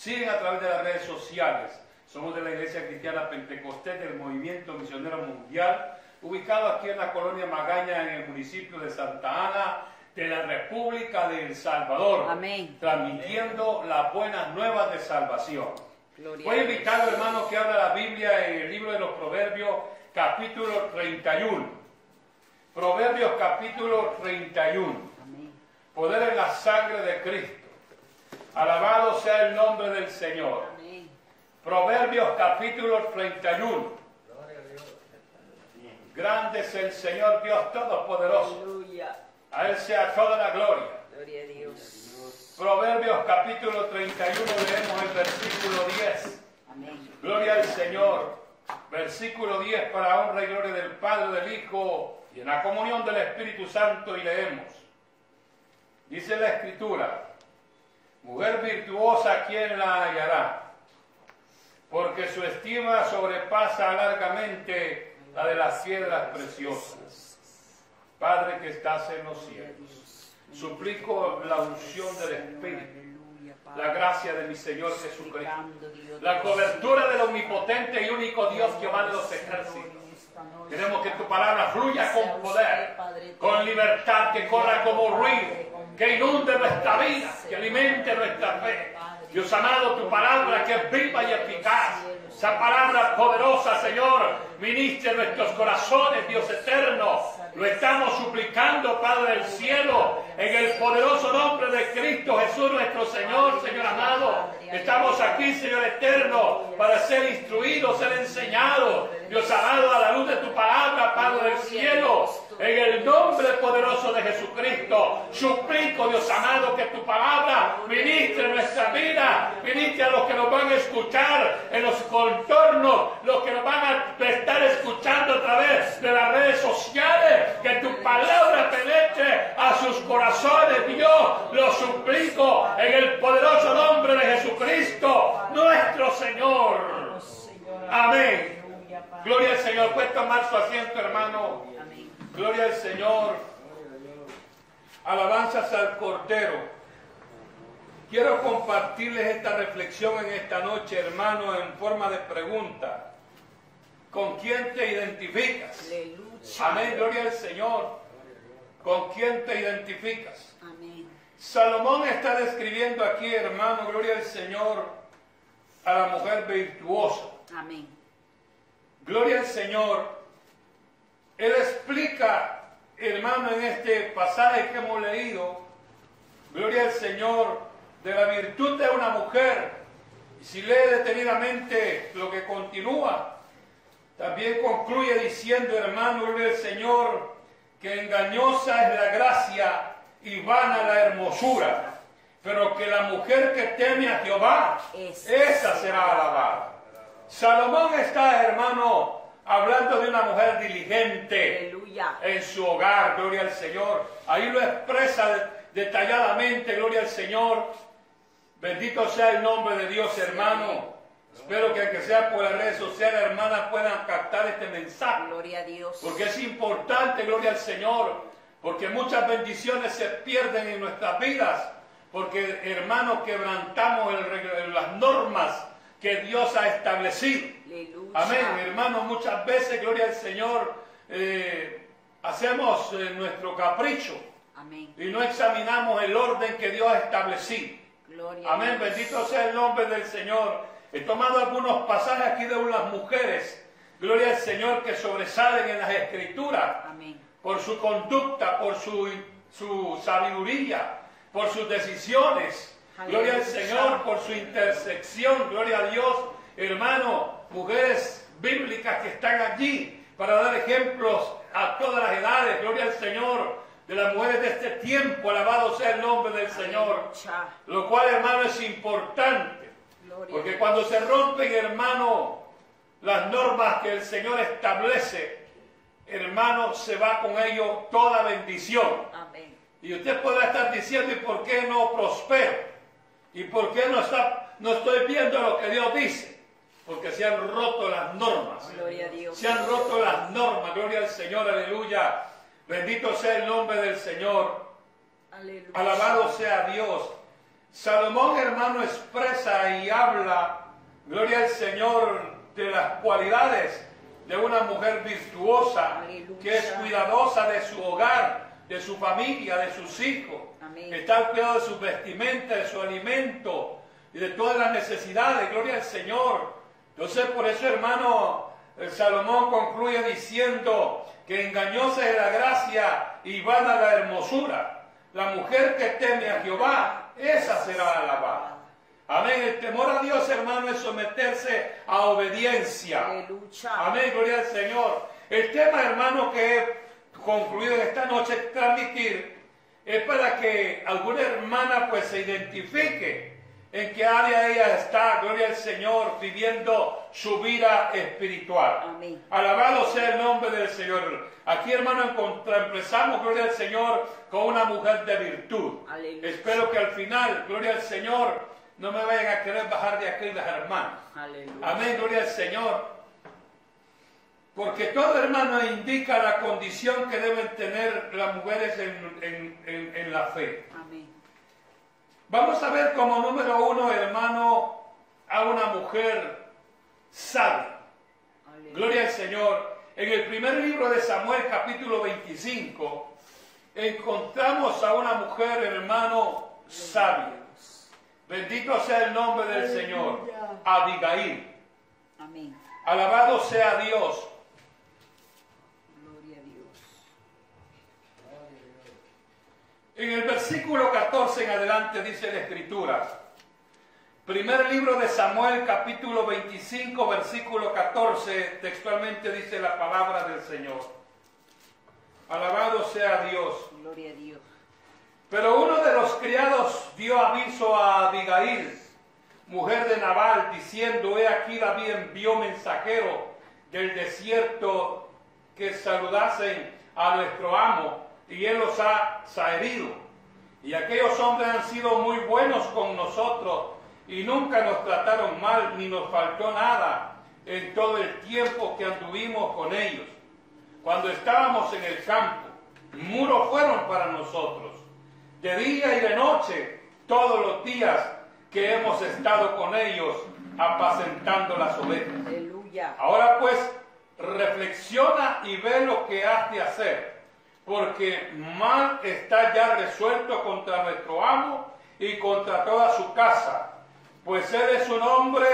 siguen a través de las redes sociales. Somos de la Iglesia Cristiana Pentecostés del Movimiento Misionero Mundial, ubicado aquí en la colonia Magaña, en el municipio de Santa Ana, de la República de El Salvador. Amén. Transmitiendo las buenas nuevas de salvación. Gloria Voy a invitar al hermano que abra la Biblia en el libro de los Proverbios, capítulo 31. Proverbios, capítulo 31. Amén. Poder en la sangre de Cristo. Alabado sea el nombre del Señor. Amén. Proverbios capítulo 31. Grande es el Señor Dios Todopoderoso. Aleluya. A Él sea toda la gloria. Gloria a Dios. Proverbios capítulo 31 leemos el versículo 10. Amén. Gloria al Señor. Versículo 10 para honra y gloria del Padre, del Hijo y en la comunión del Espíritu Santo y leemos. Dice la Escritura, mujer virtuosa, ¿quién la hallará? Porque su estima sobrepasa largamente la de las piedras preciosas. Padre que estás en los cielos, suplico la unción del Espíritu, la gracia de mi Señor Jesucristo. La cobertura del omnipotente y único Dios Jehová de los ejércitos. Queremos que tu palabra fluya con poder, con libertad, que corra como ruido, que inunde nuestra vida, que alimente nuestra fe. Dios amado, tu palabra que es viva y eficaz. Esa palabra poderosa, Señor, ministre nuestros corazones, Dios eterno. Lo estamos suplicando, Padre del cielo, en el poderoso nombre de Cristo Jesús, nuestro Señor, Señor amado. Estamos aquí, Señor eterno, para ser instruidos, ser enseñados. Dios amado, a la luz de tu palabra, Padre del cielo. En el nombre poderoso de Jesucristo, suplico, Dios amado, que tu palabra ministre nuestra vida, ministre a los que nos van a escuchar en los contornos, los que nos van a estar escuchando a través de las redes sociales, que tu palabra penetre a sus corazones, Dios, lo suplico en el poderoso nombre de Jesucristo, nuestro Señor. Amén. Gloria al Señor. Puede tomar su asiento, hermano. Gloria al Señor. Alabanzas al Cordero. Quiero compartirles esta reflexión en esta noche, hermano, en forma de pregunta. ¿Con quién te identificas? Aleluya. Amén, gloria al Señor. ¿Con quién te identificas? Amén. Salomón está describiendo aquí, hermano, gloria al Señor, a la mujer virtuosa. Amén. Gloria al Señor. Hermano, en este pasaje que hemos leído, gloria al Señor, de la virtud de una mujer. Y si lee detenidamente lo que continúa, también concluye diciendo, hermano, gloria al Señor, que engañosa es la gracia y vana la hermosura, pero que la mujer que teme a Jehová, esa será alabada. Salomón está, hermano, hablando de una mujer diligente Aleluya. en su hogar, gloria al Señor. Ahí lo expresa detalladamente, gloria al Señor. Bendito sea el nombre de Dios, hermano. Espero que aunque sea por las redes sociales, hermanas, puedan captar este mensaje. Gloria a Dios. Porque es importante, gloria al Señor, porque muchas bendiciones se pierden en nuestras vidas, porque hermanos quebrantamos el las normas que Dios ha establecido. Aleluya. Amén, hermanos, muchas veces, gloria al Señor, eh, hacemos eh, nuestro capricho Amén. y no examinamos el orden que Dios ha establecido. Gloria Amén, Dios. bendito sea el nombre del Señor. He tomado algunos pasajes aquí de unas mujeres, gloria al Señor, que sobresalen en las escrituras Amén. por su conducta, por su, su sabiduría, por sus decisiones. Gloria al. Señor por su intersección. Gloria a Dios, hermano, mujeres bíblicas que están allí para dar ejemplos a todas las edades. Gloria al Señor de las mujeres de este tiempo. Alabado sea el nombre del Señor. Lo cual, hermano, es importante. Porque cuando se rompen, hermano, las normas que el Señor establece, hermano, se va con ello toda bendición. Amén. Y usted podrá estar diciendo, ¿y por qué no prospero? ¿Y por qué no, está, no estoy viendo lo que Dios dice? Porque se han roto las normas. Gloria a Dios. Se han roto las normas. Gloria al Señor, aleluya. Bendito sea el nombre del Señor. Aleluya. Alabado sea Dios. Salomón, hermano, expresa y habla, gloria al Señor, de las cualidades de una mujer virtuosa, Aleluya. que es cuidadosa de su hogar, de su familia, de sus hijos. Amén. Está al cuidado de su vestimenta, de su alimento y de todas las necesidades. Gloria al Señor. Entonces, por eso, hermano, el Salomón concluye diciendo que engañosa es la gracia y vana la hermosura. La mujer que teme a Jehová, esa será alabada. Amén. El temor a Dios, hermano, es someterse a obediencia. Aleluya. Amén, gloria al Señor. El tema, hermano, que he concluido esta noche transmitir es para que alguna hermana pues se identifique en qué área ella está, gloria al Señor, viviendo su vida espiritual. Amén. Alabado sea el nombre del Señor. Aquí, hermano, empezamos, gloria al Señor, con una mujer de virtud. Aleluya. Espero que al final, gloria al Señor, no me vayan a querer bajar de aquí las hermanas. Aleluya. Amén, gloria al Señor. Porque todo hermano indica la condición que deben tener las mujeres en, en- en- en la fe. Vamos a ver como número uno, hermano, a una mujer sabia. Gloria al Señor. En el primer libro de Samuel, capítulo 25, encontramos a una mujer, hermano, sabia. Bendito sea el nombre del Señor. Abigail. Amén. Alabado sea Dios. Gloria a Dios. En el versículo 14 en adelante dice la escritura. Primer libro de Samuel, capítulo 25, versículo 14, textualmente dice la palabra del Señor. Alabado sea Dios. Gloria a Dios. Pero uno de los criados dio aviso a Abigail, mujer de Nabal, diciendo, he aquí David envió mensajero del desierto que saludasen a nuestro amo, y él los ha herido. Y aquellos hombres han sido muy buenos con nosotros, y nunca nos trataron mal, ni nos faltó nada en todo el tiempo que anduvimos con ellos. Cuando estábamos en el campo, muros fueron para nosotros de día y de noche, todos los días que hemos estado con ellos apacentando las ovejas. Aleluya. Ahora pues, reflexiona y ve lo que has de hacer, porque mal está ya resuelto contra nuestro amo y contra toda su casa, pues él es un hombre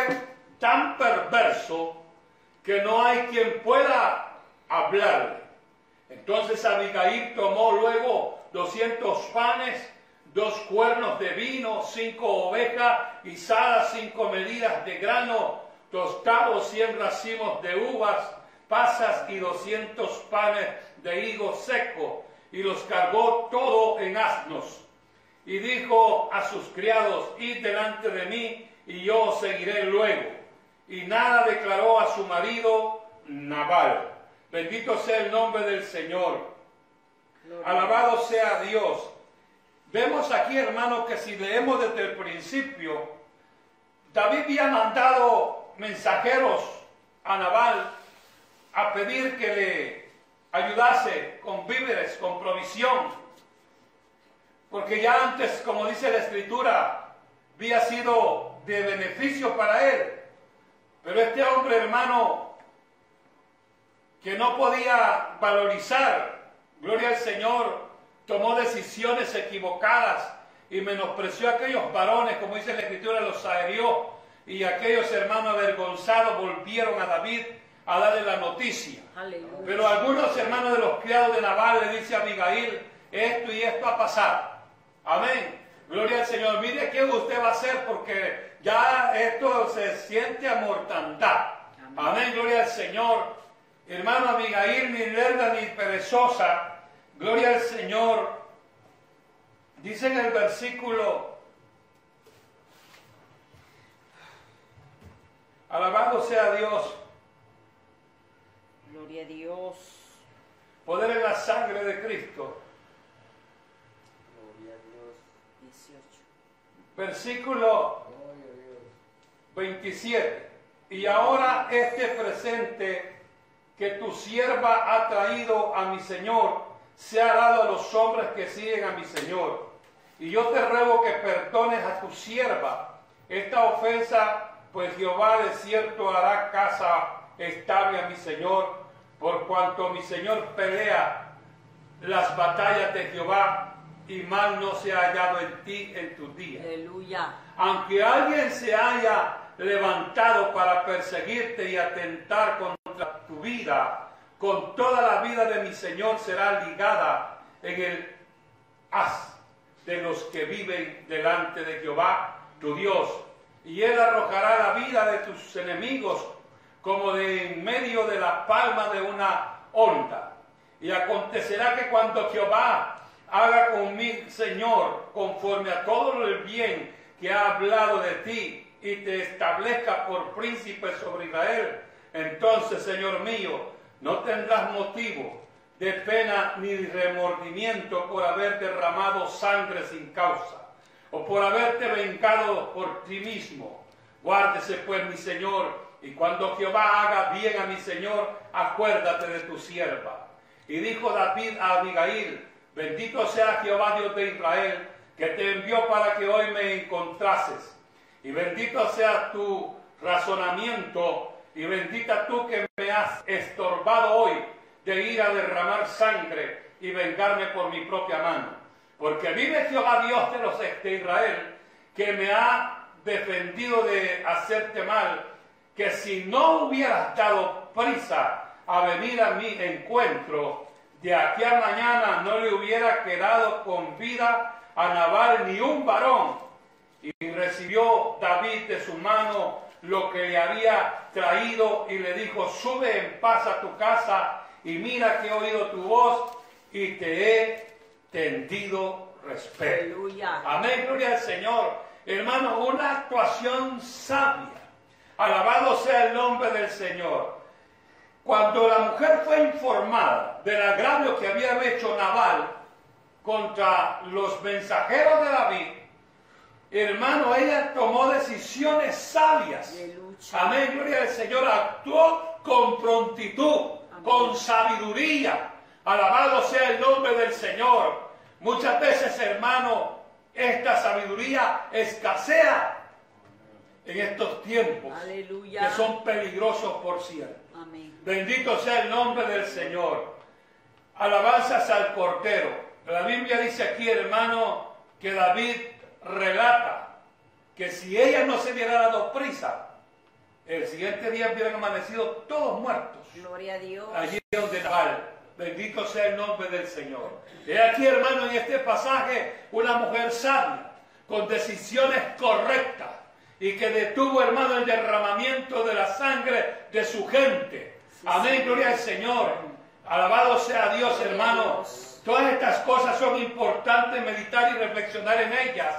tan perverso que no hay quien pueda hablarle. Entonces Abigail tomó luego 200 panes, dos cuernos de vino, cinco ovejas guisadas, cinco medidas de grano, tostados, cien racimos de uvas, pasas y 200 panes de higo seco, y los cargó todo en asnos. Y dijo a sus criados, id delante de mí, y yo os seguiré luego. Y nada declaró a su marido Nabal. Bendito sea el nombre del Señor. Alabado sea Dios. Vemos aquí, hermano, que si leemos desde el principio, David había mandado mensajeros a Nabal a pedir que le ayudase con víveres, con provisión. Porque ya antes, como dice la escritura, había sido de beneficio para él. Pero este hombre, hermano, que no podía valorizar, gloria al Señor, tomó decisiones equivocadas y menospreció a aquellos varones, como dice la Escritura, los aherió, y aquellos hermanos avergonzados volvieron a David a darle la noticia. Aleluya. Pero algunos hermanos de los criados de Nabal le dice a Abigail, esto y esto ha pasado. Amén. Gloria al Señor. Mire qué usted va a hacer porque ya esto se siente a mortandad. Amén. Amén. Gloria al Señor. Hermano Abigail, ni lerda ni perezosa. Gloria al Señor. Dice en el versículo, alabado sea Dios, Gloria a Dios. poder en la sangre de Cristo. Gloria a Dios. 18. Versículo Gloria a Dios. 27. Y ahora este presente que tu sierva ha traído a mi Señor, se ha dado a los hombres que siguen a mi Señor. Y yo te ruego que perdones a tu sierva esta ofensa, pues Jehová de cierto hará casa estable a mi Señor, por cuanto mi Señor pelea las batallas de Jehová y mal no se ha hallado en ti en tus días. Aleluya. Aunque alguien se haya levantado para perseguirte y atentar contra tu vida, con toda la vida de mi Señor será ligada en el haz de los que viven delante de Jehová, tu Dios, y él arrojará la vida de tus enemigos como de en medio de la palma de una onda. Y acontecerá que cuando Jehová haga con mi Señor conforme a todo el bien que ha hablado de ti y te establezca por príncipe sobre Israel, entonces, Señor mío, no tendrás motivo de pena ni remordimiento por haber derramado sangre sin causa, o por haberte vengado por ti mismo. Guárdese pues mi Señor, y cuando Jehová haga bien a mi Señor, acuérdate de tu sierva. Y dijo David a Abigail, bendito sea Jehová Dios de Israel, que te envió para que hoy me encontrases. Y bendito sea tu razonamiento, y bendita tú que me has estorbado hoy de ir a derramar sangre y vengarme por mi propia mano. Porque vive Jehová Dios de los de Israel, que me ha defendido de hacerte mal, que si no hubieras dado prisa a venir a mi encuentro, de aquí a mañana no le hubiera quedado con vida a Nabal ni un varón. Y recibió David de su mano lo que le había traído y le dijo, sube en paz a tu casa y mira que he oído tu voz y te he tendido respeto. Aleluya. Amén, gloria al Señor. Hermano, una actuación sabia. Alabado sea el nombre del Señor. Cuando la mujer fue informada del agravio que había hecho Nabal contra los mensajeros de David, hermano, ella tomó decisiones sabias. Aleluya. Amén, gloria al Señor. Actuó con prontitud, con sabiduría. Alabado sea el nombre del Señor. Muchas veces, hermano, esta sabiduría escasea en estos tiempos Aleluya. que son peligrosos por cierto. Amén. Bendito sea el nombre del Señor. Alabanzas al Cordero. La Biblia dice aquí, hermano, que David relata que si ella no se hubiera dado prisa, el siguiente día hubieran amanecido todos muertos. Gloria a Dios. Allí donde Nabal. Bendito sea el nombre del Señor. He aquí, hermano, en este pasaje, una mujer sabia, con decisiones correctas, y que detuvo, hermano, el derramamiento de la sangre de su gente. Amén, gloria al Señor. Alabado sea Dios, hermano. Todas estas cosas son importantes meditar y reflexionar en ellas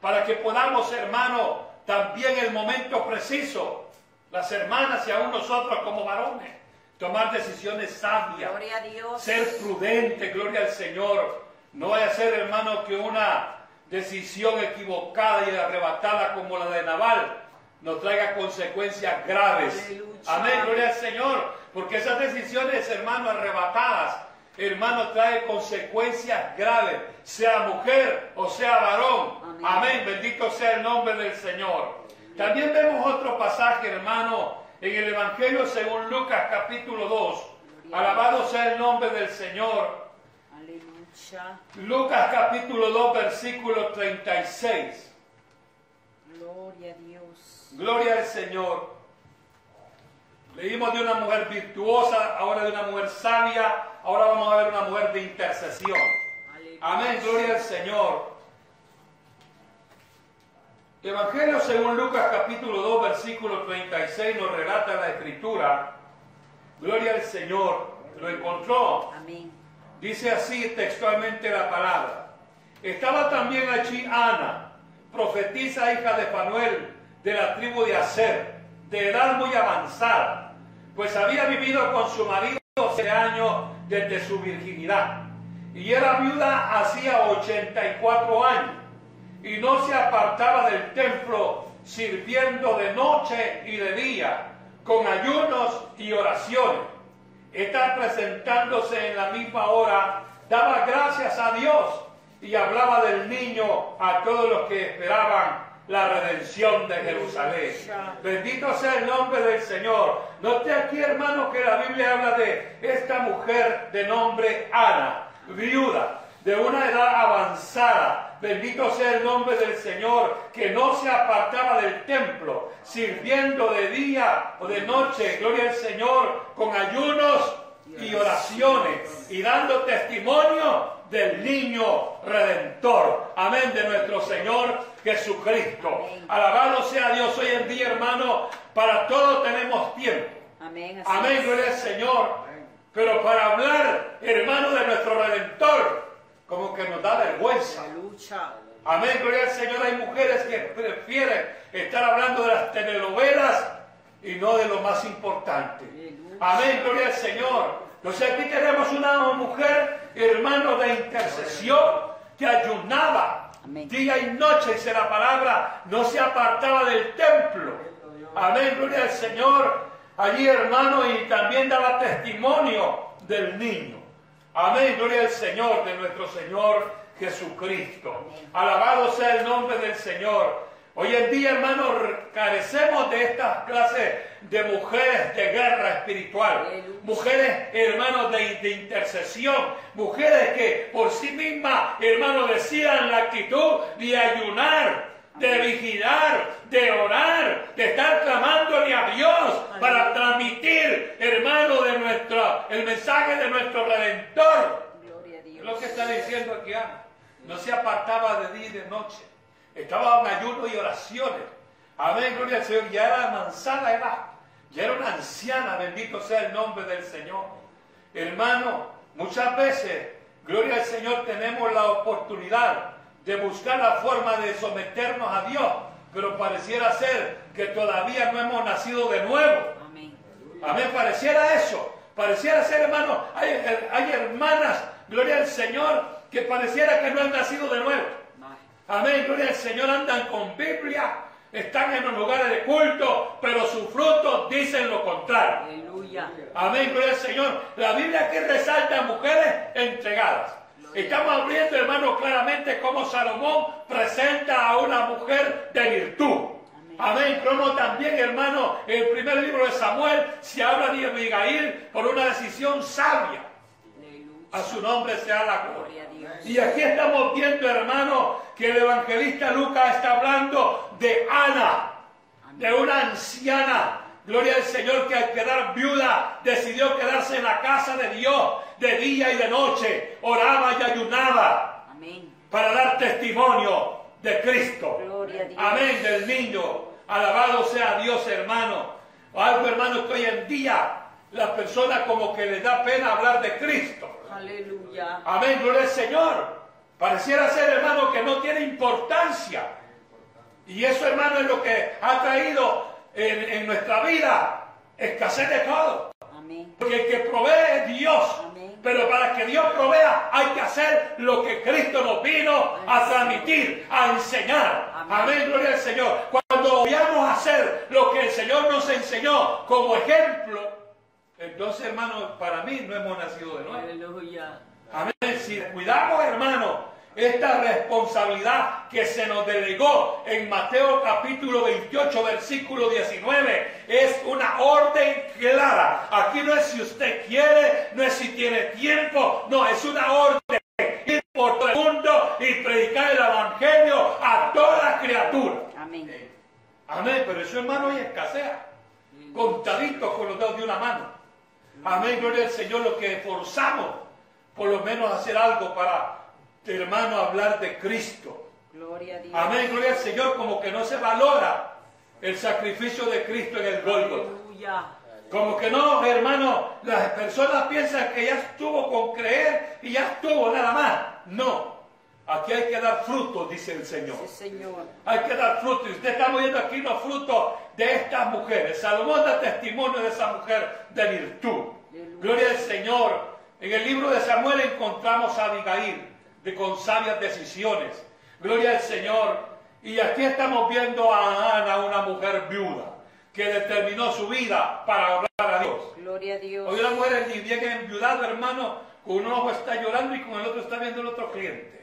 para que podamos, hermano, también el momento preciso, las hermanas y aún nosotros como varones, tomar decisiones sabias, Gloria a Dios. ser prudente, gloria al Señor. No vaya a ser, hermano, que una decisión equivocada y arrebatada como la de Naval nos traiga consecuencias graves. Aleluya. Amén, gloria al Señor. Porque esas decisiones, hermano, arrebatadas, hermano, trae consecuencias graves, sea mujer o sea varón. Amén. Amén, bendito sea el nombre del Señor. También vemos otro pasaje, hermano, en el Evangelio según Lucas capítulo 2. Alabado sea el nombre del Señor. Lucas capítulo 2, versículo 36. Gloria a Dios. Gloria al Señor. Leímos de una mujer virtuosa, ahora de una mujer sabia, ahora vamos a ver una mujer de intercesión. Aleluya. Amén, gloria al Señor. Evangelio según Lucas capítulo 2, versículo 36 nos relata la escritura. Gloria al Señor. Lo encontró. Amén. Dice así textualmente la palabra. Estaba también allí Ana, profetisa hija de Fanuel, de la tribu de Aser, de edad muy avanzada, pues había vivido con su marido 12 años desde su virginidad, y era viuda hacía 84 años, y no se apartaba del templo, sirviendo de noche y de día, con ayunos y oraciones. Está presentándose en la misma hora, daba gracias a Dios y hablaba del niño a todos los que esperaban la redención de Jerusalén. Bendito sea el nombre del Señor. Note aquí, hermano, que la Biblia habla de esta mujer de nombre Ana, viuda, de una edad avanzada. Bendito sea el nombre del Señor, que no se apartaba del templo, sirviendo de día o de noche, gloria al Señor, con ayunos y oraciones y dando testimonio del niño redentor. Amén, de nuestro Señor Jesucristo. Alabado sea Dios hoy en día, hermano. Para todo tenemos tiempo. Amén. Amén, gloria al Señor. Pero para hablar, hermano, de nuestro redentor, como que nos da vergüenza. Amén, gloria al Señor. Hay mujeres que prefieren estar hablando de las telenovelas y no de lo más importante. Amén, gloria al Señor. Entonces aquí tenemos una mujer, hermano, de intercesión que ayunaba día y noche, dice la palabra, no se apartaba del templo. Amén, gloria al Señor. Allí, hermano, y también daba testimonio del niño. Amén, gloria al Señor, de nuestro Señor Jesucristo. Alabado sea el nombre del Señor. Hoy en día, hermanos, carecemos de estas clases de mujeres de guerra espiritual, mujeres, hermanos, de, intercesión, mujeres que por sí mismas, hermanos, decían la actitud de ayunar, de vigilar, de orar, de estar clamándole a Dios para transmitir, hermano, de nuestro, el mensaje de nuestro Redentor. Es lo que está diciendo aquí Ana. No se apartaba de día y de noche estaba en ayuno y oraciones. Amén, gloria al Señor. Ya era manzana edad. Ya era una anciana, bendito sea el nombre del Señor. Hermano, muchas veces, gloria al Señor, tenemos la oportunidad de buscar la forma de someternos a Dios, pero pareciera ser que todavía no hemos nacido de nuevo. Amén. Amén, pareciera eso. Pareciera ser, hermano, hay, hay hermanas, gloria al Señor, que pareciera que no han nacido de nuevo. Amén, gloria al Señor, andan con Biblia, están en los lugares de culto, pero sus frutos dicen lo contrario. Aleluya. Amén, gloria al Señor. La Biblia aquí resalta a mujeres entregadas. Estamos abriendo, hermano, claramente cómo Salomón presenta a una mujer de virtud. Amén. Como también, hermano, en el primer libro de Samuel se habla de Abigail por una decisión sabia. A su nombre sea la gloria. Y aquí estamos viendo, hermano, que el evangelista Lucas está hablando de Ana, de una anciana. Gloria al Señor que al quedar viuda decidió quedarse en la casa de Dios de día y de noche. Oraba y ayunaba para dar testimonio de Cristo. Amén, del niño. Alabado sea Dios, hermano. Algo, hermano, que hoy en día las personas como que les da pena hablar de Cristo. Aleluya. Amén, gloria al Señor. Pareciera ser, hermano, que no tiene importancia. Y eso, hermano, es lo que ha traído en, nuestra vida escasez de todo. Amén. Porque el que provee es Dios. Amén. Pero para que Dios provea hay que hacer lo que Cristo nos vino a transmitir, a enseñar. Amén, gloria al Señor. Cuando vayamos a hacer lo que el Señor nos enseñó como ejemplo, entonces, hermano, para mí no hemos nacido de nuevo. Aleluya. Amén. Si cuidamos, hermano, esta responsabilidad que se nos delegó en Mateo capítulo 28, versículo 19, es una orden clara. Aquí no es si usted quiere, no es si tiene tiempo, no, es una orden. Ir por todo el mundo y predicar el evangelio a toda criatura. Amén. Amén, pero eso hermano hoy escasea. Contaditos con los dedos de una mano. Amén, gloria al Señor, lo que forzamos, por lo menos hacer algo para, hermano, hablar de Cristo. Gloria a Dios. Amén, gloria al Señor, como que no se valora el sacrificio de Cristo en el Aleluya. Como que no, hermano, las personas piensan que ya estuvo con creer y ya estuvo nada más. No. Aquí hay que dar frutos, dice el Señor. Sí, Señor. Hay que dar frutos. Y usted está viendo aquí los frutos de estas mujeres. Salomón da testimonio de esa mujer de virtud. Gloria al Señor. En el libro de Samuel encontramos a Abigail de con sabias decisiones. Gloria al Señor. Y aquí estamos viendo a Ana, una mujer viuda, que determinó su vida para hablar a Dios. Gloria a Dios. Hoy la mujer ni bien enviudado, hermano, con un ojo está llorando y con el otro está viendo el otro cliente.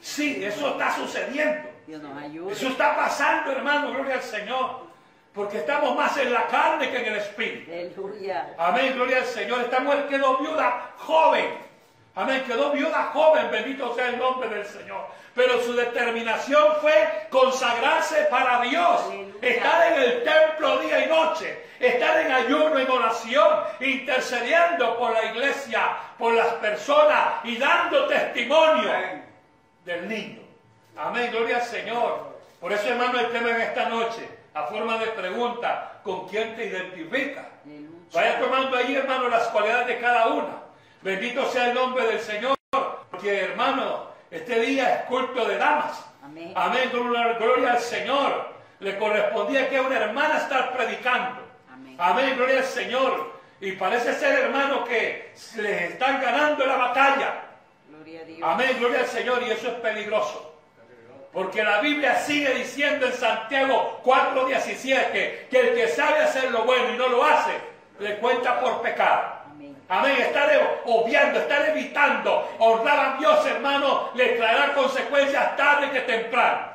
Sí, eso está sucediendo. Dios nos ayude. Eso está pasando, hermano, gloria al Señor. Porque estamos más en la carne que en el espíritu. Aleluya. Amén, gloria al Señor. Esta mujer quedó viuda joven. Amén, quedó viuda joven, bendito sea el nombre del Señor. Pero su determinación fue consagrarse para Dios, Aleluya. estar en el templo día y noche, estar en ayuno, en oración, intercediendo por la iglesia, por las personas y dando testimonio del niño. Amén, gloria al Señor. Por eso, hermano, el tema en esta noche, a forma de pregunta, ¿con quién te identificas? Vaya tomando ahí, hermano, las cualidades de cada una. Bendito sea el nombre del Señor, porque, hermano, este día es culto de damas. Amén. Amén, gloria, gloria al Señor. Le correspondía que a una hermana estar predicando. Amén. Amén, gloria al Señor. Y parece ser, hermano, que les están ganando la batalla. Amén, gloria al Señor, y eso es peligroso. Porque la Biblia sigue diciendo en Santiago 4:17 que el que sabe hacer lo bueno y no lo hace, le cuenta por pecado. Amén. Estar obviando, estar evitando, honrar a Dios, hermano, le traerá consecuencias tarde que temprano.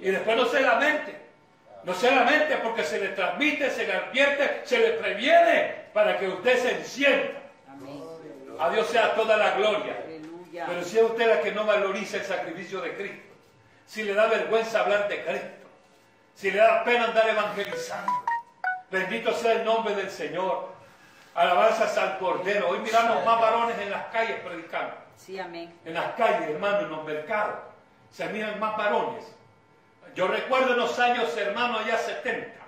Y después no se lamente. No se lamente porque se le transmite, se le advierte, se le previene para que usted se encienda. Amén. A Dios sea toda la gloria. Pero si es usted la que no valoriza el sacrificio de Cristo, si le da vergüenza hablar de Cristo, si le da pena andar evangelizando, bendito sea el nombre del Señor. Alabanzas al Cordero. Hoy miramos más varones en las calles predicando. Sí, amén. En las calles, hermano, en los mercados. Se miran más varones. Yo recuerdo en los años, hermano, allá 70.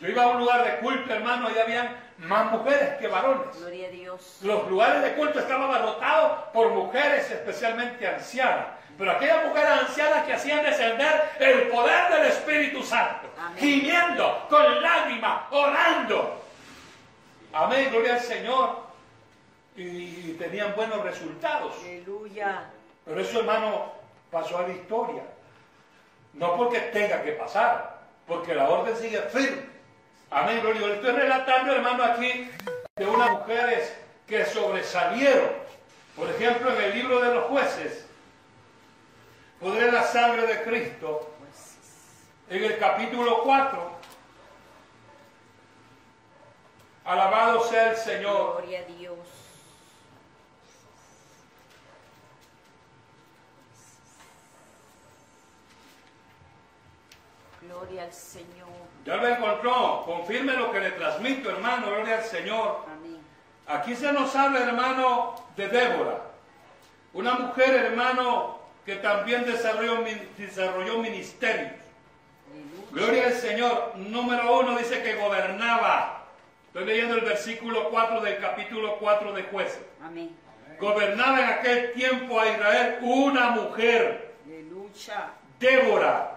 Yo iba a un lugar de culto, hermano, y habían más mujeres que varones. Gloria a Dios. Los lugares de culto estaban abarrotados por mujeres, especialmente ancianas. Pero aquellas mujeres ancianas que hacían descender el poder del Espíritu Santo, Amén. gimiendo, con lágrimas, orando. Amén, gloria al Señor. Y, y tenían buenos resultados. Aleluya. Pero eso, hermano, pasó a la historia. No porque tenga que pasar, porque la orden sigue firme. Amén, gloria. Estoy relatando, hermano, aquí de unas mujeres que sobresalieron. Por ejemplo, en el libro de los jueces, podré la sangre de Cristo, en el capítulo 4. Alabado sea el Señor. Gloria a Dios. Gloria al Señor. Ya lo encontró. Confirme lo que le transmito, hermano. Gloria al Señor. Amén. Aquí se nos habla, hermano, de Débora, una mujer, hermano, que también desarrolló, mi- desarrolló ministerios. Gloria al Señor. Número uno dice que gobernaba. Estoy leyendo el versículo 4 del capítulo 4 de jueces. Amén. Gobernaba en aquel tiempo a Israel una mujer, Aleluya. Débora,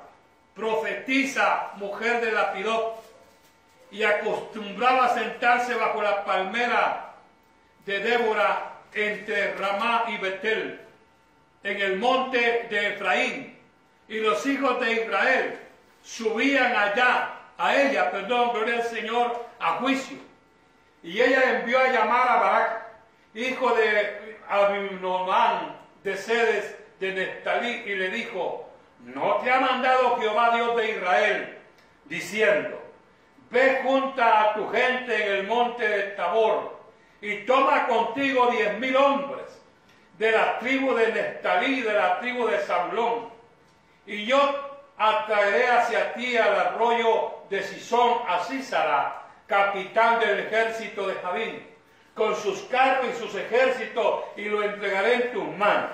profetisa, mujer de Lapidot, y acostumbraba a sentarse bajo la palmera de Débora entre Ramá y Betel, en el monte de Efraín. Y los hijos de Israel subían allá, a ella, perdón, gloria al Señor, a juicio. Y ella envió a llamar a Barak, hijo de Abinomán, de Sedes, de Neftalí, y le dijo, ¿no te ha mandado Jehová Dios de Israel, diciendo, ve junta a tu gente en el monte de Tabor, y toma contigo diez mil hombres de la tribu de Neftalí y de la tribu de Zabulón, y yo atraeré hacia ti al arroyo de Sisón a Císara, capitán del ejército de Javín, con sus carros y sus ejércitos, y lo entregaré en tus manos.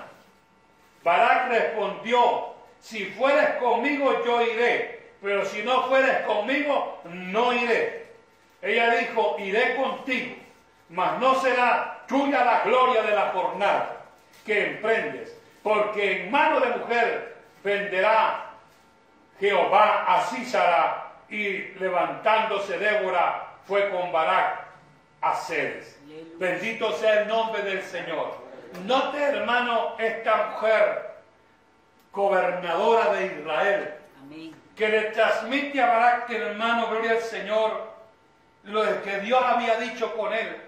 Barak respondió, si fueres conmigo yo iré, pero si no fueres conmigo no iré. Ella dijo, iré contigo, mas no será tuya la gloria de la jornada que emprendes, porque en mano de mujer venderá Jehová a Císara y levantándose Débora fue con Barak a Ceres. Bendito sea el nombre del Señor. Note, hermano, esta mujer gobernadora de Israel Amén. que le transmite a Barak, hermano, gloria al Señor, lo que Dios había dicho con él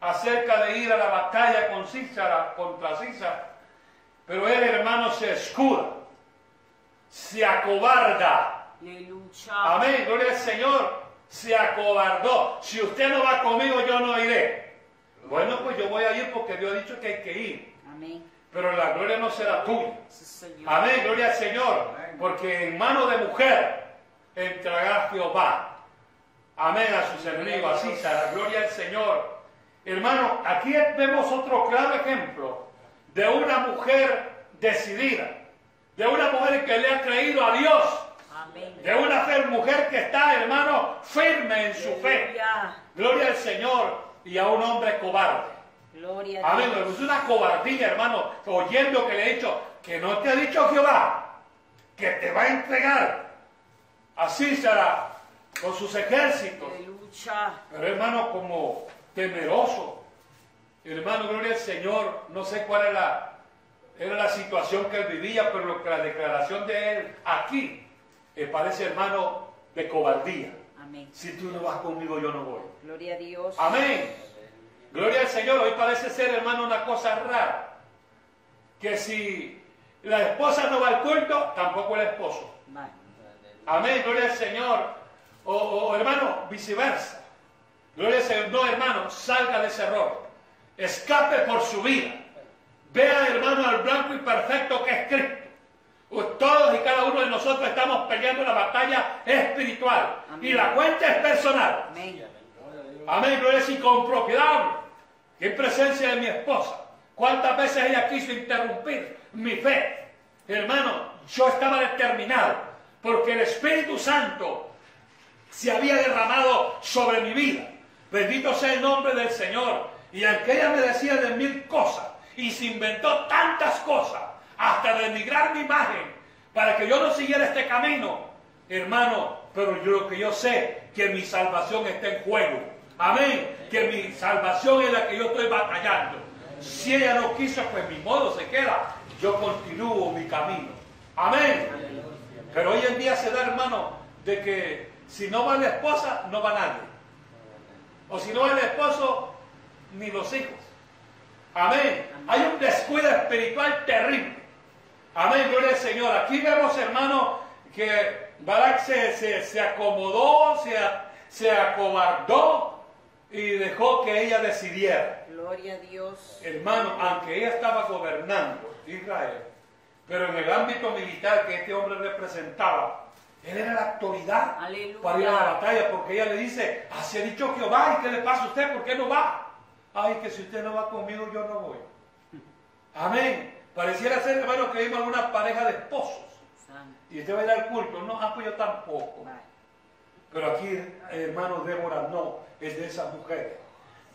acerca de ir a la batalla con Císara, contra Císara. Pero él, hermano, se escuda, se acobarda. Aleluya. Amén, gloria al Señor. Se acobardó. Si usted no va conmigo, yo no iré. Bueno, pues yo voy a ir porque Dios ha dicho que hay que ir. Amén. Pero la gloria no será tuya. Amén, gloria al Señor. Porque en mano de mujer entregará Jehová. Amén a sus enemigos. Así será, gloria al Señor. Hermano, aquí vemos otro claro ejemplo de una mujer decidida, de una mujer que le ha creído a Dios, Amén. de una mujer que está, hermano, firme en su fe. Gloria al Señor y a un hombre cobarde. Gloria a Amén. Dios. Es una cobardía, hermano, oyendo que le he dicho que no te ha dicho Jehová que te va a entregar. Así será con sus ejércitos. Aleluya. Pero hermano, como temeroso. Hermano, gloria al Señor. No sé cuál era la, era la situación que él vivía, pero lo que la declaración de él aquí parece, hermano, de cobardía. Amén. Si tú no vas conmigo, yo no voy. Gloria a Dios. Amén. Gloria al Señor. Hoy parece ser, hermano, una cosa rara. Que si la esposa no va al culto, tampoco el esposo. Amén. Gloria al Señor. O, o, hermano, viceversa. Gloria al Señor. No, hermano, salga de ese error. Escape por su vida. Vea, hermano, al blanco y perfecto que es Cristo. Todos y cada uno de nosotros estamos peleando la batalla espiritual. Amén. Y la cuenta es personal. Amén. Amén, gloria y con propiedad. En presencia de mi esposa. ¿Cuántas veces ella quiso interrumpir mi fe? Hermano, yo estaba determinado porque el Espíritu Santo se había derramado sobre mi vida. Bendito sea el nombre del Señor. Y aunque ella me decía de mil cosas y se inventó tantas cosas, hasta denigrar mi imagen, para que yo no siguiera este camino, hermano, pero yo lo que yo sé, que mi salvación está en juego. Amén. Que mi salvación es la que yo estoy batallando. Si ella no quiso, pues mi modo se queda. Yo continúo mi camino. Amén. Pero hoy en día se da, hermano, de que si no va la esposa, no va nadie. O si no va el esposo, ni los hijos. Amén. Hay un descuido espiritual terrible. Amén, gloria al Señor. Aquí vemos, hermano, que Barak se, se- se acomodó, se, se acobardó y dejó que ella decidiera. Gloria a Dios. Hermano, aunque ella estaba gobernando Israel, pero en el ámbito militar que este hombre representaba, él era la autoridad Aleluya. para ir a la batalla, porque ella le dice, así ha dicho Jehová, ¿y qué le pasa a usted? ¿Por qué no va? Ay, que si usted no va conmigo, yo no voy. Amén. Pareciera ser, hermano, que vimos alguna pareja de esposos. Y usted va a ir al culto. No, ah, pues yo tampoco. Pero aquí, hermano, Débora no, es de esas mujeres.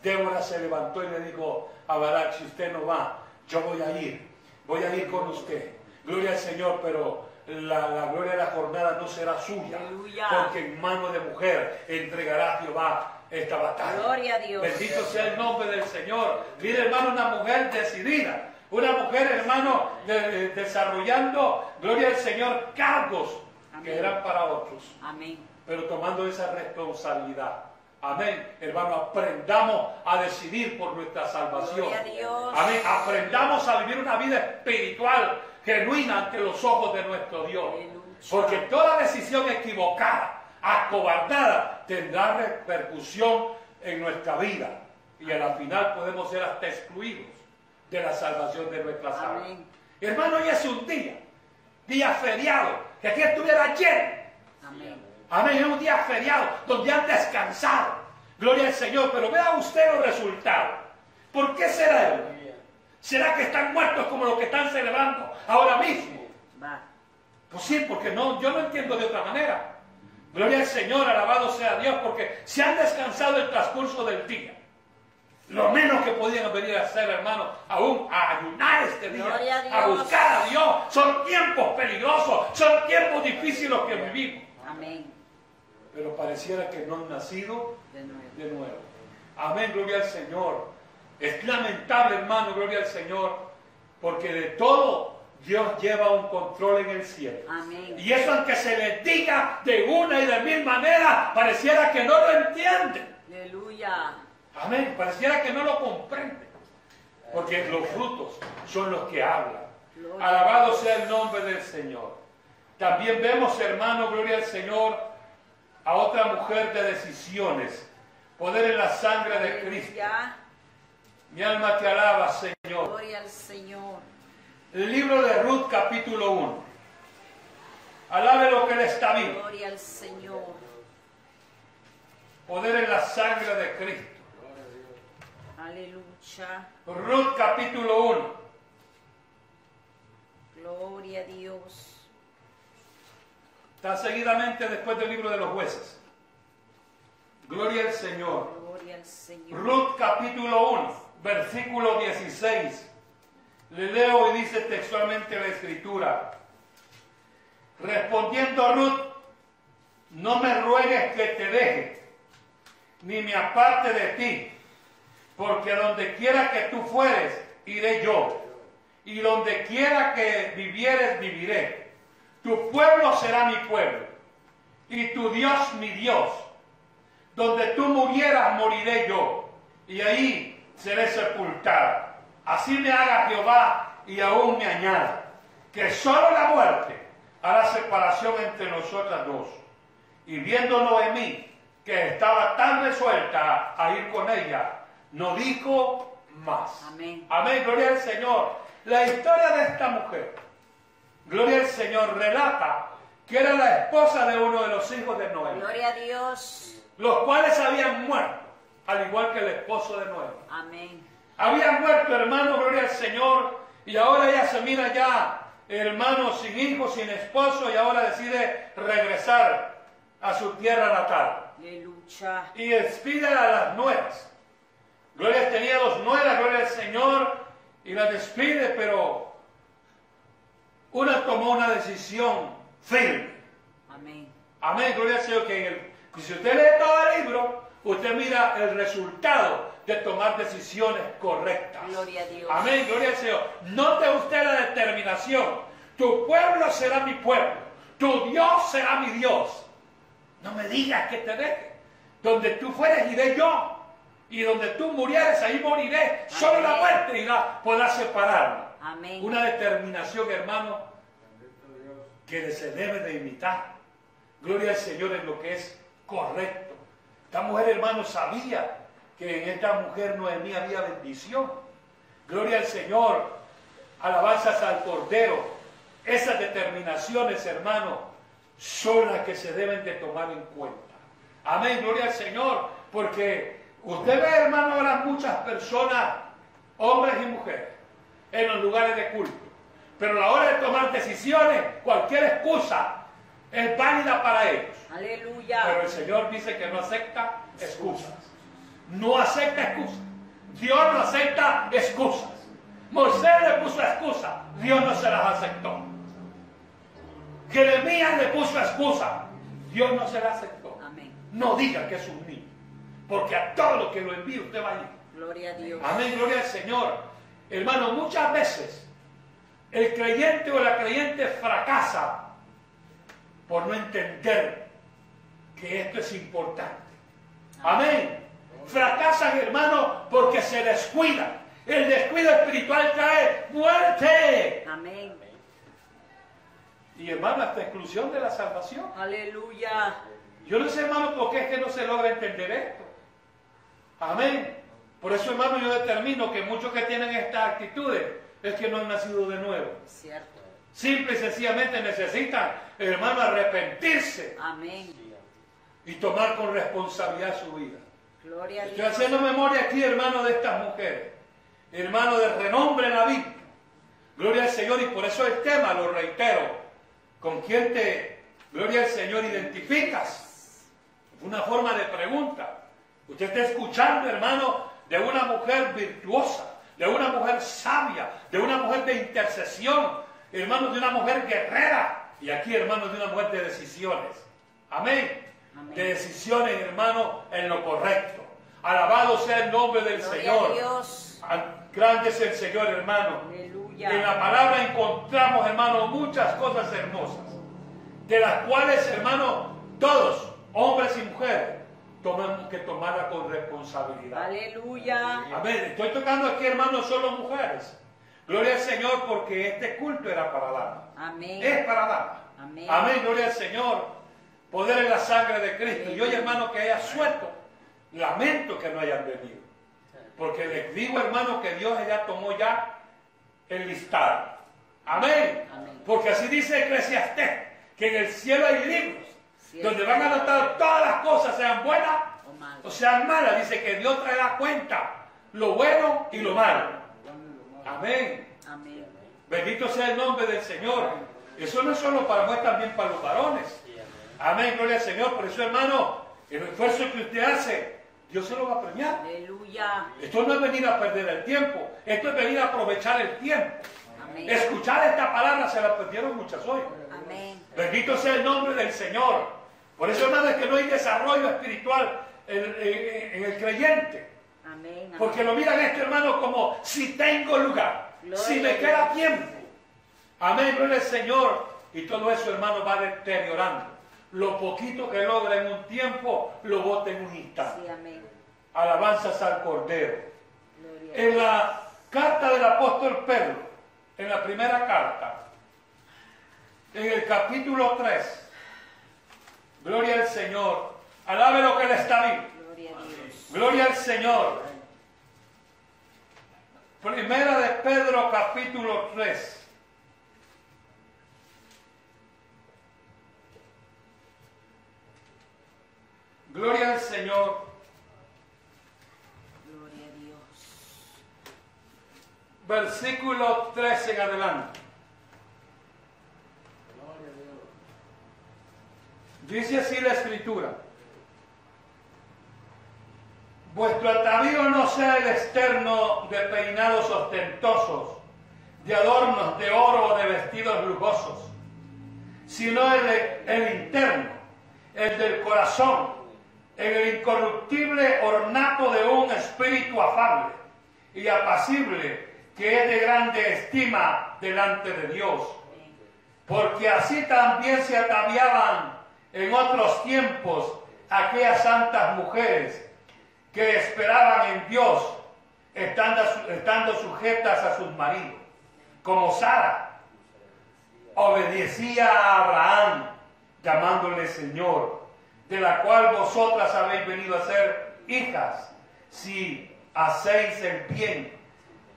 Débora se levantó y le dijo a Barak, si usted no va, yo voy a ir, voy a ir con usted. Gloria al Señor, pero la, la gloria de la jornada no será suya, Aleluya. porque en mano de mujer entregará Jehová esta batalla. Gloria a Dios. Bendito sea el nombre del Señor. Mire, hermano, una mujer decidida. Una mujer, hermano, de- de- desarrollando, gloria al Señor, cargos que eran para otros Amén. Pero tomando esa responsabilidad. Amén. Hermano, aprendamos a decidir por nuestra salvación. Gloria a Dios. Amén. Aprendamos a vivir una vida espiritual genuina ante los ojos de nuestro Dios. Porque toda decisión equivocada, acobardada, tendrá repercusión en nuestra vida. Y a la final podemos ser hasta excluidos de la salvación de nuestras almas. Amén. Hermano, hoy es un día, día feriado, que aquí estuviera lleno. Amén. Amén, es un día feriado donde han descansado. Gloria al Señor, pero vea usted los resultados. ¿Por qué será? ¿Será que están muertos como los que están celebrando ahora mismo? Pues sí, porque no, yo no entiendo de otra manera. Gloria al Señor, alabado sea Dios, porque se han descansado el transcurso del día. Lo menos que podían venir a hacer, hermano, aún a ayunar este día, a a buscar a Dios. Son tiempos peligrosos, son tiempos difíciles los que vivimos. Amén. Pero pareciera que no han nacido De nuevo. de nuevo. Amén, gloria al Señor. Es lamentable, hermano, gloria al Señor, porque de todo Dios lleva un control en el cielo. Amén. Y eso aunque se les diga de una y de mil maneras, pareciera que no lo entienden. Aleluya. Amén, pareciera que no lo comprenden. Porque los frutos son los que hablan. Gloria Alabado sea el nombre del Señor. También vemos, hermano, gloria al Señor, a otra mujer de decisiones. Poder en la sangre de Cristo. Mi alma te alaba, Señor. Gloria al Señor. El libro de Ruth, capítulo 1. Alabe lo que Él está vivo. Gloria al Señor. Poder en la sangre de Cristo. Aleluya. Ruth, capítulo 1. Gloria a Dios. Está seguidamente después del libro de los jueces. Gloria al Señor. Gloria al Señor. Ruth capítulo 1, versículo 16. Le leo y dice textualmente la escritura. Respondiendo Ruth, no me ruegues que te deje, ni me aparte de ti, porque donde quiera que tú fueres, iré yo, y donde quiera que vivieres, viviré. Tu pueblo será mi pueblo, y tu Dios mi Dios. Donde tú murieras, moriré yo, y ahí seré sepultada. Así me haga Jehová y aún me añada, que solo la muerte hará separación entre nosotras dos. Y viendo Noemí que estaba tan resuelta a ir con ella, no dijo más. Amén. Amén, gloria al Señor. La historia de esta mujer, gloria al Señor, relata que era la esposa de uno de los hijos de Noé Gloria a Dios. los cuales habían muerto, al igual que el esposo de Noé. Amén. Habían muerto, hermano, gloria al Señor, y ahora ella se mira ya, hermano, sin hijo, sin esposo, y ahora decide regresar a su tierra natal. Aleluya. Y despide a las nueras. Gloria tenía dos nueras, gloria al Señor, y las despide, pero una tomó una decisión firme. Amén. Amén, gloria al Señor. Que en el- que si usted lee todo el libro, usted mira el resultado de tomar decisiones correctas. Gloria a Dios. Amén, gloria al Señor. Note usted la determinación. Tu pueblo será mi pueblo. Tu Dios será mi Dios. No me digas que te deje. Donde tú fueres, iré yo. Y donde tú murieres, ahí moriré. Solo la Amén. muerte irá, podrá separarnos. Una determinación, hermano, que se debe de imitar. Gloria al Señor en lo que es correcto. Esta mujer, hermano, sabía que en esta mujer Noemí había bendición. Gloria al Señor. Alabanzas al Cordero. Esas determinaciones, hermano, son las que se deben de tomar en cuenta. Amén, gloria al Señor. Porque usted ve, hermano, ahora muchas personas, hombres y mujeres, en los lugares de culto. Pero a la hora de tomar decisiones, cualquier excusa es válida para ellos. Pero Aleluya. el Señor dice que no acepta excusas. No acepta excusas. Dios no acepta excusas. Moisés le puso excusa, Dios no se las aceptó. Jeremías le puso excusa, Dios no se las aceptó. Amén. No diga que es un niño, porque a todo lo que lo envíe usted va a ir. Gloria a Dios. Amén, gloria al Señor. Hermano, muchas veces el creyente o la creyente fracasa por no entender que esto es importante. Amén. Fracasan, hermano, porque se descuidan. El descuido espiritual trae muerte. Amén. Y hermano, hasta exclusión de la salvación. Aleluya. Yo no sé, hermano, por qué es que no se logra entender esto. Amén. Por eso, hermano, yo determino que muchos que tienen estas actitudes es que no han nacido de nuevo. Cierto. Simple y sencillamente necesitan, hermano, arrepentirse Amén. y tomar con responsabilidad su vida. Gloria a Estoy Dios. haciendo memoria aquí, hermano, de estas mujeres. Hermano de renombre en la Biblia. Gloria al Señor y por eso el tema, lo reitero. ¿Con quién te, gloria al Señor, identificas? Una forma de pregunta. Usted está escuchando, hermano, de una mujer virtuosa, de una mujer sabia, de una mujer de intercesión, hermano, de una mujer guerrera. Y aquí, hermano, de una mujer de decisiones. Amén. Amén. De decisiones, hermano, en lo correcto. Alabado sea el nombre del Gloria Señor. a Dios. Grande es el Señor, hermano. Aleluya. En la palabra encontramos, hermano, muchas cosas hermosas, de las cuales, hermano, todos, hombres y mujeres, tomamos que tomarla con responsabilidad. Aleluya. Amén. Estoy tocando aquí, hermano, solo mujeres. Gloria al Señor porque este culto era para damas. Amén. Es para damas. Amén. Amén, gloria al Señor. Poder en la sangre de Cristo. Y hoy, hermano, que haya suelto. Lamento que no hayan venido. Porque les digo, hermano, que Dios ya tomó ya el listado. Amén. Amén. Porque así dice Eclesiastés, que en el cielo hay libros. Donde van a anotar todas las cosas, sean buenas O mal. o sean malas. Dice que Dios traerá cuenta lo bueno y lo malo. Amén. Amén. Bendito sea el nombre del Señor. Eso no es solo para mujeres, también para los varones. Amén, gloria al Señor. Por eso, hermano, el esfuerzo que usted hace, Dios se lo va a premiar. Aleluya. Esto no es venir a perder el tiempo, esto es venir a aprovechar el tiempo. Amén. Escuchar esta palabra se la perdieron muchas hoy. Amén. Bendito sea el nombre del Señor. Por eso, hermano, es que no hay desarrollo espiritual en, en- en el creyente. Amén. amén. Porque lo miran esto, hermano, como si tengo lugar, Gloria si me queda tiempo. Amén, gloria al Señor. Y todo eso, hermano, va deteriorando. Lo poquito que logra en un tiempo, lo bota en un instante. Sí, amén. Alabanzas al Cordero. Gloria En la carta del apóstol Pedro, en la primera carta, en el capítulo 3, gloria al Señor. Alabe lo que le está bien. Gloria a Dios. Gloria al Señor. Primera de Pedro capítulo 3. Gloria al Señor. Gloria a Dios. Versículo 13 en adelante. Dice así la escritura. Vuestro atavío no sea el externo de peinados ostentosos, de adornos de oro o de vestidos lujosos, sino el, el interno, el del corazón, en el incorruptible ornato de un espíritu afable y apacible que es de grande estima delante de Dios. Porque así también se ataviaban en otros tiempos aquellas santas mujeres que esperaban en Dios, estando, estando sujetas a sus maridos, como Sara, obedecía a Abraham, llamándole Señor, de la cual vosotras habéis venido a ser hijas, si hacéis el bien,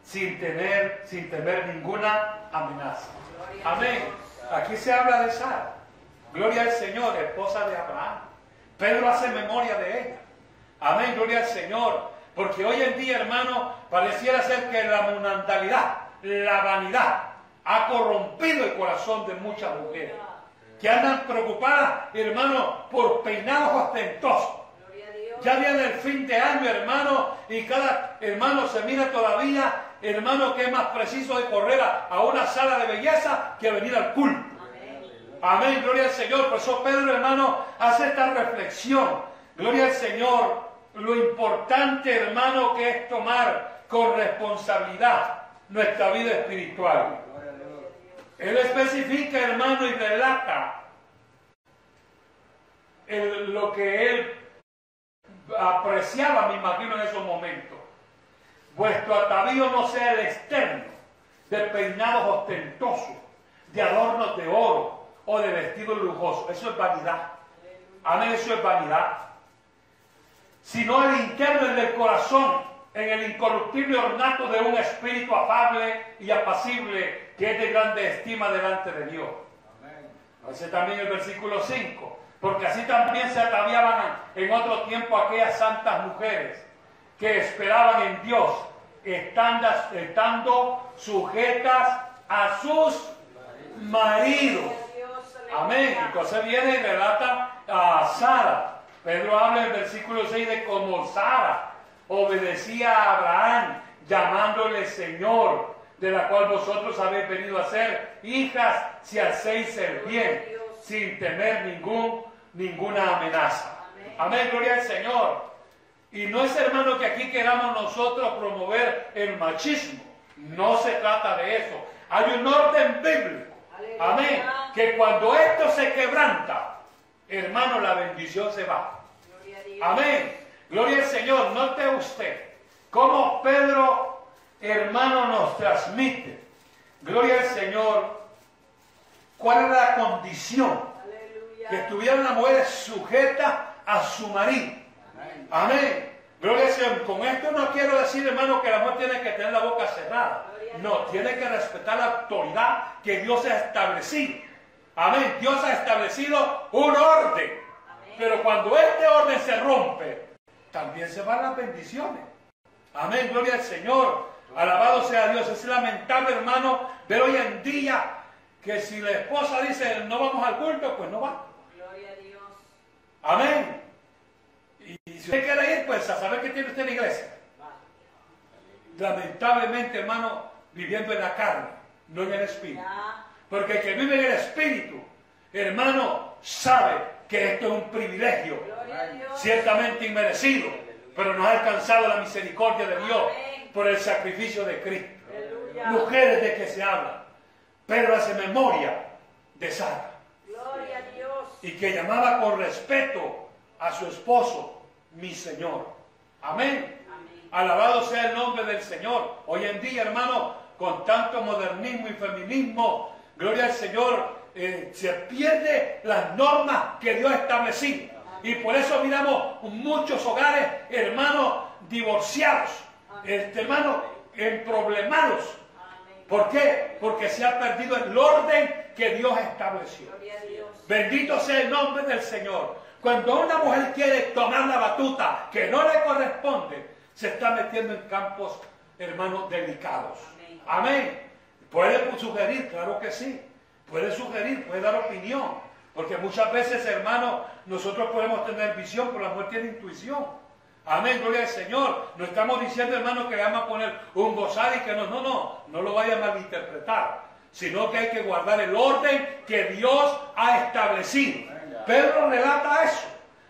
sin tener, sin temer ninguna amenaza. Amén. Aquí se habla de Sara. Gloria al Señor, esposa de Abraham. Pedro hace memoria de ella. Amén, gloria al Señor. Porque hoy en día, hermano, pareciera ser que la mundanalidad, la vanidad, ha corrompido el corazón de muchas mujeres. Que andan preocupadas, hermano, por peinados ostentosos. Ya viene el fin de año, hermano, y cada hermano se mira todavía, hermano, que es más preciso de correr a una sala de belleza que venir al culto. Amén, gloria al Señor. Por eso Pedro, hermano, hace esta reflexión. Gloria al Señor. Lo importante, hermano, que es tomar con responsabilidad nuestra vida espiritual. Él especifica, hermano, y relata el- lo que él apreciaba, me imagino, en esos momentos. Vuestro atavío no sea el externo, de peinados ostentosos, de adornos de oro o de vestidos lujosos. Eso es vanidad. Amén, eso es vanidad. Sino el interno, el del corazón, en el incorruptible ornato de un espíritu afable y apacible que es de grande estima delante de Dios. Dice también el versículo 5, porque así también se ataviaban en otro tiempo aquellas santas mujeres que esperaban en Dios, estando, estando sujetas a sus maridos. Amén. Entonces viene y relata a Sara. Pedro habla en el versículo 6 de como Sara obedecía a Abraham, llamándole Señor, de la cual vosotros habéis venido a ser hijas si hacéis el bien, sin temer ningún, ninguna amenaza. Amén, gloria al Señor. Y no es hermano que aquí queramos nosotros promover el machismo. No se trata de eso. Hay un orden bíblico. Amén. Que cuando esto se quebranta, hermano, la bendición se va. Amén. Gloria al Señor. Note usted cómo Pedro hermano, nos transmite, gloria al Señor, cuál era la condición Aleluya. que estuvieran las mujeres sujetas a su marido. Amén. Gloria al Señor. Con esto no quiero decir, hermano, que la mujer tiene que tener la boca cerrada. No, tiene que respetar la autoridad que Dios ha establecido. Amén. Dios ha establecido un orden. Pero cuando este orden se rompe, también se van las bendiciones. Amén. Gloria al Señor. Alabado sea Dios. Es lamentable, hermano, ver hoy en día que si la esposa dice no vamos al culto, pues no va. Gloria a Dios. Amén. Y y si usted quiere ir, pues a saber qué tiene usted en la iglesia. Lamentablemente, hermano, viviendo en la carne, no en el espíritu. Porque el que vive en el espíritu, hermano, sabe que esto es un privilegio, ciertamente inmerecido, pero nos ha alcanzado la misericordia de Dios por el sacrificio de Cristo. Mujeres de que se habla, pero hace memoria de Sara y que llamaba con respeto a su esposo, mi Señor. Amén. Amén. Alabado sea el nombre del Señor. Hoy en día, hermano, con tanto modernismo y feminismo, gloria al Señor, eh, se pierde las normas que Dios ha establecido. Y por eso miramos muchos hogares, hermanos, divorciados, este, hermanos, emproblemados. ¿Por qué? Porque se ha perdido el orden que Dios estableció. Bendito sea el nombre del Señor. Cuando una mujer quiere tomar la batuta que no le corresponde, se está metiendo en campos, hermanos, delicados. Amén. Puede sugerir, claro que sí. Puede sugerir, puede dar opinión. Porque muchas veces, hermanos, nosotros podemos tener visión, pero la mujer tiene intuición. Amén, gloria al Señor. No estamos diciendo, hermano, que le vamos a poner un gozar y que no, no, no, no lo vaya a malinterpretar. Sino que hay que guardar el orden que Dios ha establecido. Pedro relata eso.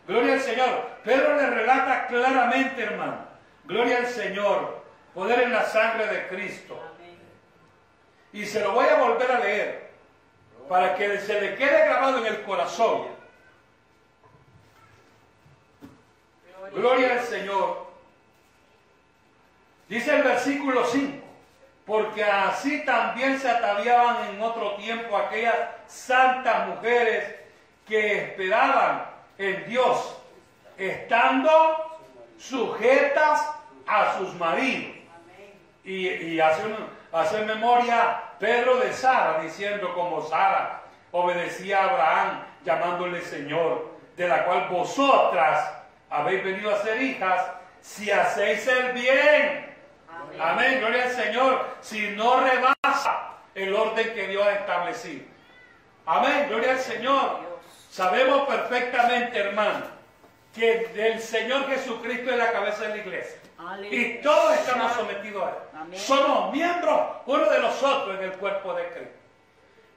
Gloria al Señor. Pedro le relata claramente, hermano. Gloria al Señor. Poder en la sangre de Cristo. Y se lo voy a volver a leer para que se le quede grabado en el corazón. Gloria al Señor. Dice el versículo 5, porque así también se ataviaban en otro tiempo aquellas santas mujeres que esperaban en Dios, estando sujetas a sus maridos. Y hace, un- hace memoria Pedro de Sara, diciendo como Sara obedecía a Abraham, llamándole Señor, de la cual vosotras habéis venido a ser hijas, si hacéis el bien. Amén. Amén, gloria al Señor, si no rebasa el orden que Dios ha establecido. Amén, gloria al Señor. Sabemos perfectamente, hermano, que el Señor Jesucristo es la cabeza de la iglesia. Aleluya. Y todos estamos sometidos a Él. Amén. Somos miembros uno de los otros en el cuerpo de Cristo.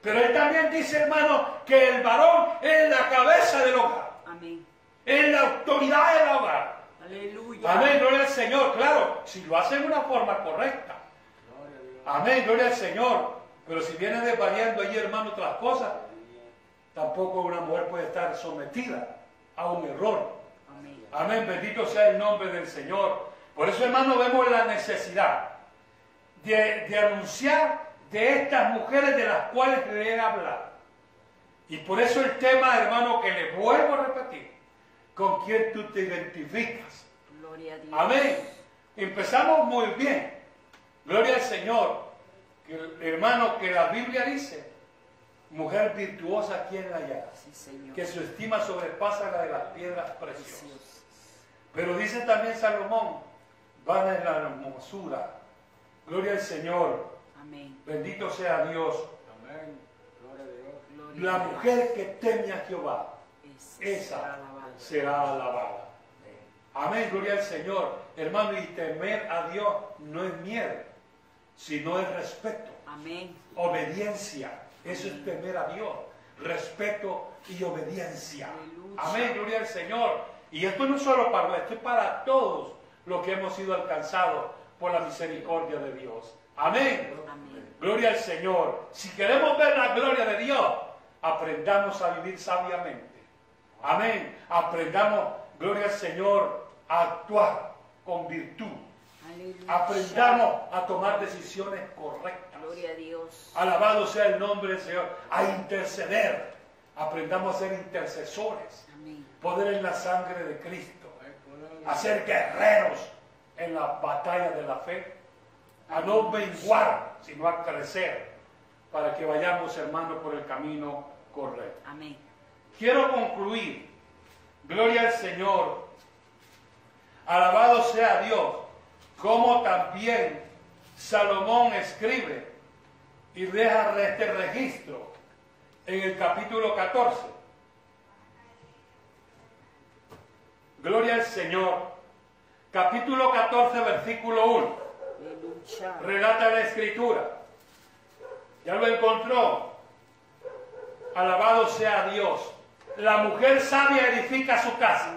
Pero Él también dice, hermano, que el varón es la cabeza del hogar, Amén. es la autoridad del hogar. Aleluya. Amén, gloria al Señor. Claro, si lo hace de una forma correcta. Amén, gloria al Señor. Pero si viene desvariando allí, hermano, otras cosas, tampoco una mujer puede estar sometida a un error. Amén. Bendito sea el nombre del Señor. Por eso, hermano, vemos la necesidad de, de anunciar de estas mujeres de las cuales le he hablado. Y por eso el tema, hermano, que le vuelvo a repetir, con quién tú te identificas. Gloria a Dios. Amén. Empezamos muy bien. Gloria al Señor. Que, hermano, que la Biblia dice, mujer virtuosa, ¿quién la? Sí, Señor. Que su estima sobrepasa la de las piedras preciosas. Pero dice también Salomón, van en la hermosura. Gloria al Señor. Amén. Bendito sea Dios. Amén. Gloria a Dios. Gloria La a Dios. mujer que teme a Jehová, Esa esa será alabada. será alabada. Amén, gloria al Señor. Hermano, y temer a Dios no es miedo, sino es respeto, Amén. obediencia. Eso es temer a Dios. Respeto y obediencia. Amén, gloria al Señor. Y esto no es solo para esto es para todos los que hemos sido alcanzados por la misericordia de Dios. Amén. Amén. Gloria al Señor. Si queremos ver la gloria de Dios, aprendamos a vivir sabiamente. Amén. Aprendamos, gloria al Señor, a actuar con virtud. Aprendamos a tomar decisiones correctas. Gloria a Dios. Alabado sea el nombre del Señor. A interceder. Aprendamos a ser intercesores. Amén. Poder en la sangre de Cristo. A ser guerreros en la batalla de la fe. A no menguar, sino a crecer. Para que vayamos, hermanos, por el camino correcto. Amén. Quiero concluir. Gloria al Señor. Alabado sea Dios. Como también Salomón escribe y deja este registro en el capítulo 14. Gloria al Señor. Capítulo 14, versículo 1. Aleluya. Relata la escritura. Ya lo encontró. Alabado sea Dios. La mujer sabia edifica su casa,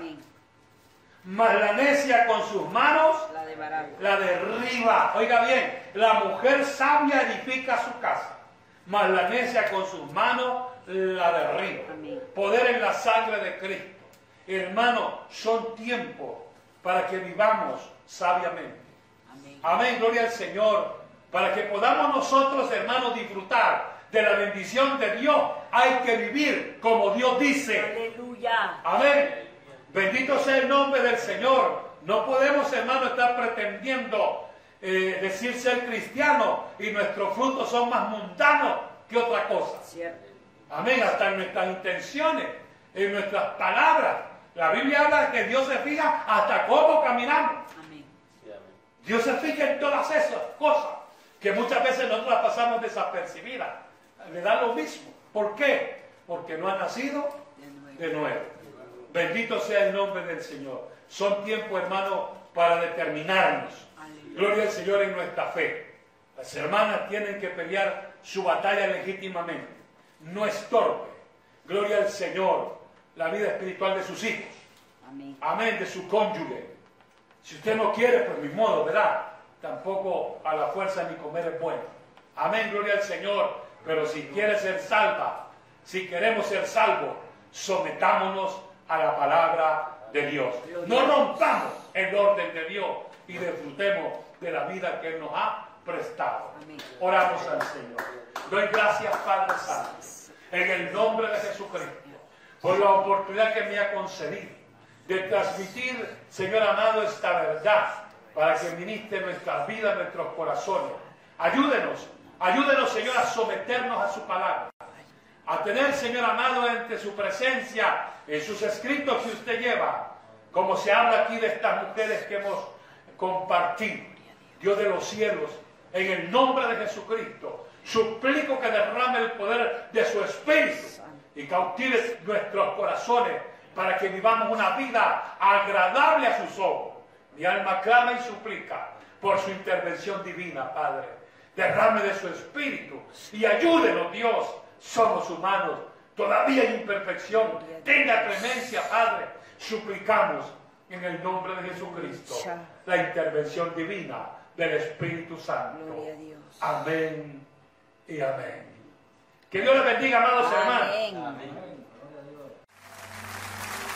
mas la necia con sus manos La la derriba. Oiga bien, la mujer sabia edifica su casa, mas la necia con sus manos la derriba. Amén. Poder en la sangre de Cristo. Hermano, son tiempos para que vivamos sabiamente. Amén. Amén, gloria al Señor. Para que podamos nosotros, hermanos, disfrutar de la bendición de Dios, hay que vivir como Dios dice. Aleluya. Amén. Bendito sea el nombre del Señor. No podemos, hermano, estar pretendiendo eh, decir ser cristiano y nuestros frutos son más mundanos que otra cosa. Cierto. Amén. Hasta en nuestras intenciones, en nuestras palabras. La Biblia habla de que Dios se fija hasta cómo caminamos. Amén. Dios se fija en todas esas cosas que muchas veces nosotros las pasamos desapercibidas. Le da lo mismo. ¿Por qué? Porque no ha nacido De nuevo. de nuevo. Bendito sea el nombre del Señor. Son tiempos, hermano, para determinarnos. Gloria al Señor en nuestra fe. Las hermanas tienen que pelear su batalla legítimamente. No estorbe. Gloria al Señor. La vida espiritual de sus hijos. Amén. Amén, de su cónyuge. Si usted no quiere, pues mi modo, ¿verdad? Tampoco a la fuerza ni comer es bueno. Amén, gloria al Señor. Pero si quiere ser salva, si queremos ser salvos, sometámonos a la palabra de Dios. No rompamos el orden de Dios y disfrutemos de la vida que Él nos ha prestado. Oramos al Señor. Doy gracias, Padre Santo, en el nombre de Jesucristo, por la oportunidad que me ha concedido de transmitir, Señor amado, esta verdad para que ministre nuestras vidas, nuestros corazones. Ayúdenos, ayúdenos, Señor, a someternos a su palabra, a tener, Señor amado, entre su presencia, en sus escritos que usted lleva, como se habla aquí de estas mujeres que hemos compartido. Dios de los cielos, en el nombre de Jesucristo, suplico que derrame el poder de su Espíritu y cautive nuestros corazones para que vivamos una vida agradable a sus ojos. Mi alma clama y suplica por su intervención divina, Padre. Derrame de su Espíritu y ayúdenos, Dios. Somos humanos, todavía hay imperfección. Tenga clemencia, Padre. Suplicamos en el nombre de Jesucristo la intervención divina del Espíritu Santo. Amén y amén. Que Dios les bendiga, amados hermanos. Amén.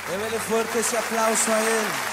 Débele fuerte ese aplauso a Él.